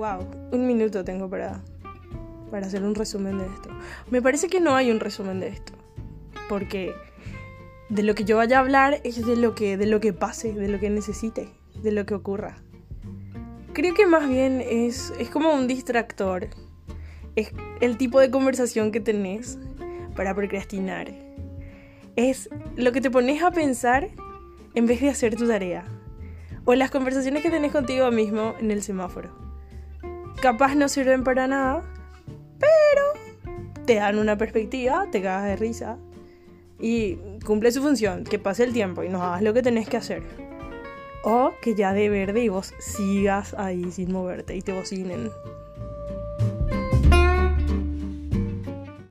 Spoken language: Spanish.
Wow, un minuto tengo para, para hacer un resumen de esto. Me parece que no hay un resumen de esto. Porque de lo que yo vaya a hablar es de lo que, de lo que pase, de lo que necesite, de lo que ocurra. Creo que más bien es, es como un distractor. Es el tipo de conversación que tenés para procrastinar. Es lo que te pones a pensar en vez de hacer tu tarea. O las conversaciones que tenés contigo mismo en el semáforo. Capaz no sirven para nada, pero te dan una perspectiva, te cagas de risa y cumple su función, que pase el tiempo y no hagas lo que tenés que hacer. O que ya de verde y vos sigas ahí sin moverte y te bocinen